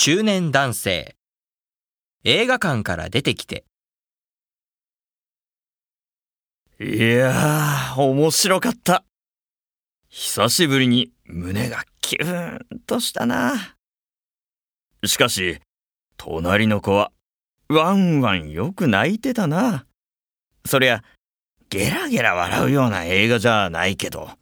中年男性映画館から出てきていやー、面白かった。久しぶりに胸がキューンとしたな。しかし、隣の子はワンワンよく泣いてたな。そりゃ、ゲラゲラ笑うような映画じゃないけど、